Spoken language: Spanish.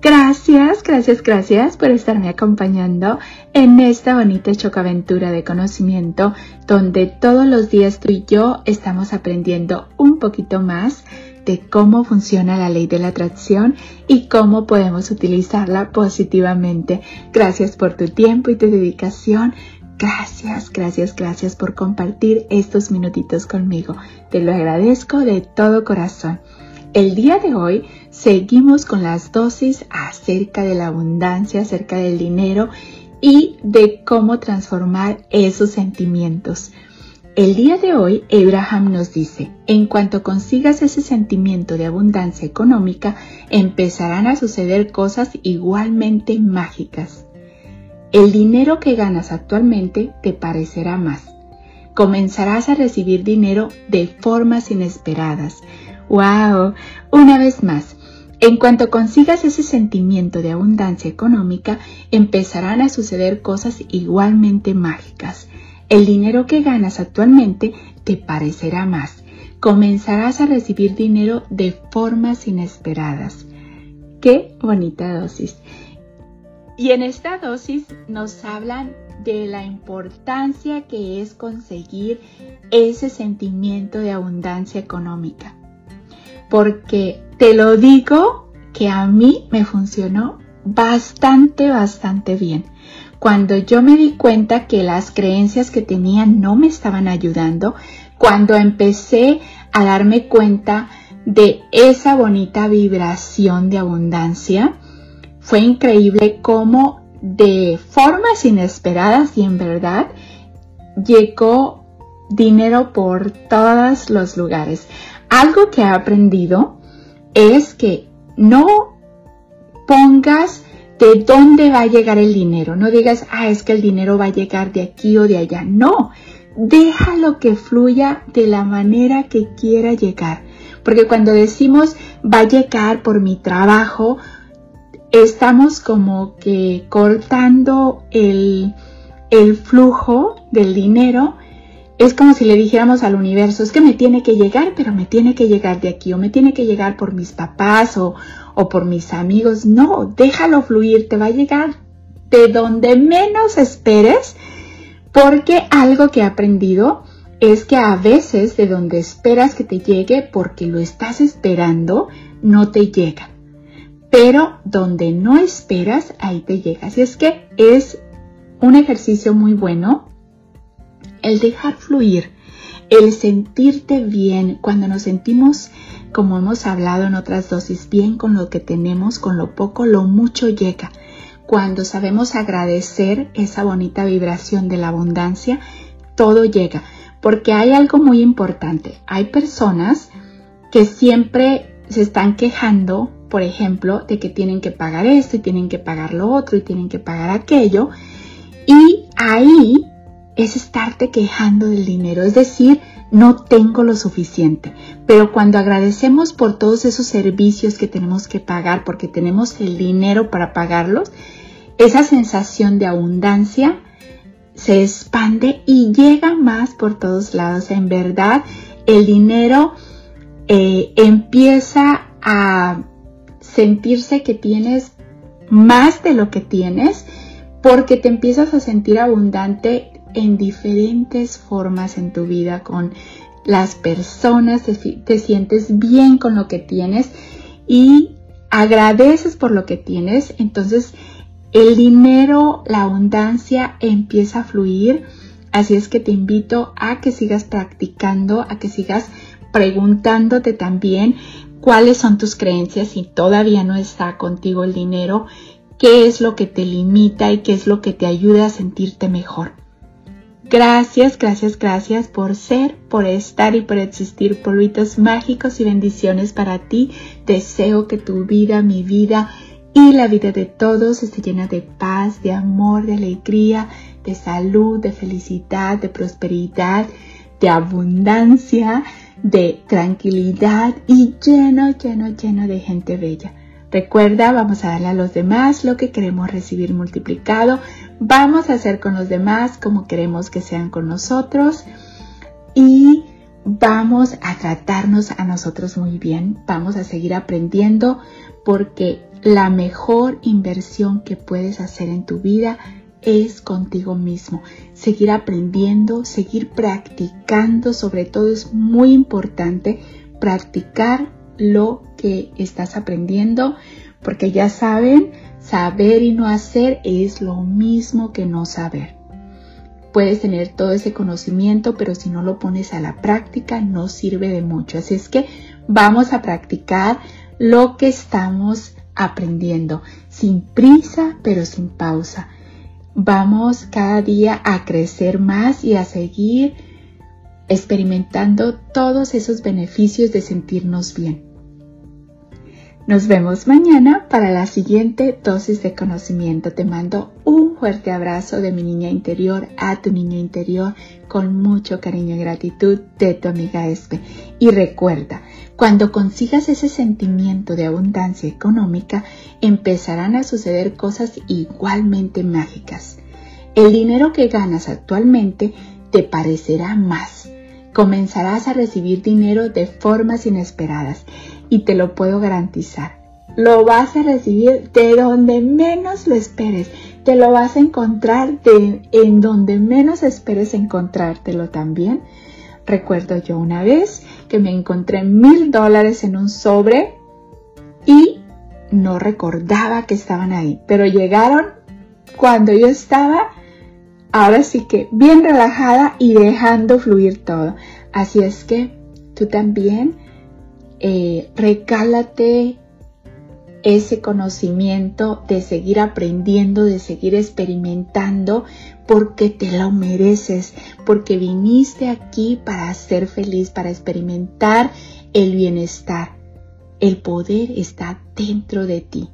Gracias, gracias, gracias por estarme acompañando en esta bonita chocaventura de conocimiento donde todos los días tú y yo estamos aprendiendo un poquito más de cómo funciona la ley de la atracción y cómo podemos utilizarla positivamente. Gracias por tu tiempo y tu dedicación. Gracias, gracias, gracias por compartir estos minutitos conmigo. Te lo agradezco de todo corazón. El día de hoy seguimos con las dosis acerca de la abundancia, acerca del dinero y de cómo transformar esos sentimientos. El día de hoy, Abraham nos dice, en cuanto consigas ese sentimiento de abundancia económica, empezarán a suceder cosas igualmente mágicas. El dinero que ganas actualmente te parecerá más. Comenzarás a recibir dinero de formas inesperadas. ¡Wow! Una vez más, en cuanto consigas ese sentimiento de abundancia económica, empezarán a suceder cosas igualmente mágicas. El dinero que ganas actualmente te parecerá más. Comenzarás a recibir dinero de formas inesperadas. Qué bonita dosis. Y en esta dosis nos hablan de la importancia que es conseguir ese sentimiento de abundancia económica. Porque te lo digo que a mí me funcionó bastante, bastante bien cuando yo me di cuenta que las creencias que tenía no me estaban ayudando, cuando empecé a darme cuenta de esa bonita vibración de abundancia, fue increíble cómo de formas inesperadas y en verdad llegó dinero por todos los lugares. Algo que he aprendido es que no pongas de dónde va a llegar el dinero. No digas, ah, es que el dinero va a llegar de aquí o de allá. No, déjalo que fluya de la manera que quiera llegar. Porque cuando decimos va a llegar por mi trabajo, estamos como que cortando el, el flujo del dinero es como si le dijéramos al universo, es que me tiene que llegar, pero me tiene que llegar de aquí, o me tiene que llegar por mis papás o, o por mis amigos. No, déjalo fluir, te va a llegar de donde menos esperes, porque algo que he aprendido es que a veces de donde esperas que te llegue, porque lo estás esperando, no te llega. Pero donde no esperas, ahí te llega. Así es que es un ejercicio muy bueno el dejar fluir, el sentirte bien, cuando nos sentimos, como hemos hablado en otras dosis, bien con lo que tenemos, con lo poco, lo mucho llega. Cuando sabemos agradecer esa bonita vibración de la abundancia, todo llega. Porque hay algo muy importante. Hay personas que siempre se están quejando, por ejemplo, de que tienen que pagar esto y tienen que pagar lo otro y tienen que pagar aquello. Y ahí es estarte quejando del dinero, es decir, no tengo lo suficiente. Pero cuando agradecemos por todos esos servicios que tenemos que pagar, porque tenemos el dinero para pagarlos, esa sensación de abundancia se expande y llega más por todos lados. En verdad, el dinero eh, empieza a sentirse que tienes más de lo que tienes porque te empiezas a sentir abundante en diferentes formas en tu vida con las personas, te, sientes bien con lo que tienes y agradeces por lo que tienes, entonces el dinero, la abundancia empieza a fluir. Así es que te invito a que sigas practicando, a que sigas preguntándote también cuáles son tus creencias si todavía no está contigo el dinero, qué es lo que te limita y qué es lo que te ayuda a sentirte mejor. Gracias, gracias, gracias por ser, por estar y por existir. Polvitos mágicos y bendiciones para ti. Deseo que tu vida, mi vida y la vida de todos esté llena de paz, de amor, de alegría, de salud, de felicidad, de prosperidad, de abundancia, de tranquilidad y lleno, lleno, lleno de gente bella. Recuerda, vamos a darle a los demás lo que queremos recibir multiplicado. Vamos a hacer con los demás como queremos que sean con nosotros. Y vamos a tratarnos a nosotros muy bien. Vamos a seguir aprendiendo porque la mejor inversión que puedes hacer en tu vida es contigo mismo. Seguir aprendiendo, seguir practicando, sobre todo es muy importante practicar lo que estás aprendiendo, porque ya saben, saber y no hacer es lo mismo que no saber. Puedes tener todo ese conocimiento, pero si no lo pones a la práctica no sirve de mucho. Así es que vamos a practicar lo que estamos aprendiendo, sin prisa, pero sin pausa. Vamos cada día a crecer más y a seguir experimentando todos esos beneficios de sentirnos bien. Nos vemos mañana para la siguiente dosis de conocimiento. Te mando un fuerte abrazo de mi niña interior a tu niño interior con mucho cariño y gratitud de tu amiga Espe. Y recuerda, cuando consigas ese sentimiento de abundancia económica, empezarán a suceder cosas igualmente mágicas. El dinero que ganas actualmente te parecerá más. Comenzarás a recibir dinero de formas inesperadas y te lo puedo garantizar. Lo vas a recibir de donde menos lo esperes. Te lo vas a encontrar de, en donde menos esperes encontrártelo también. Recuerdo yo una vez que me encontré mil dólares en un sobre y no recordaba que estaban ahí, pero llegaron cuando yo estaba, ahora sí que bien relajada y dejando fluir todo. Así es que tú también eh, recálate ese conocimiento de seguir aprendiendo, de seguir experimentando, porque te lo mereces, porque viniste aquí para ser feliz, para experimentar el bienestar. El poder está dentro de ti.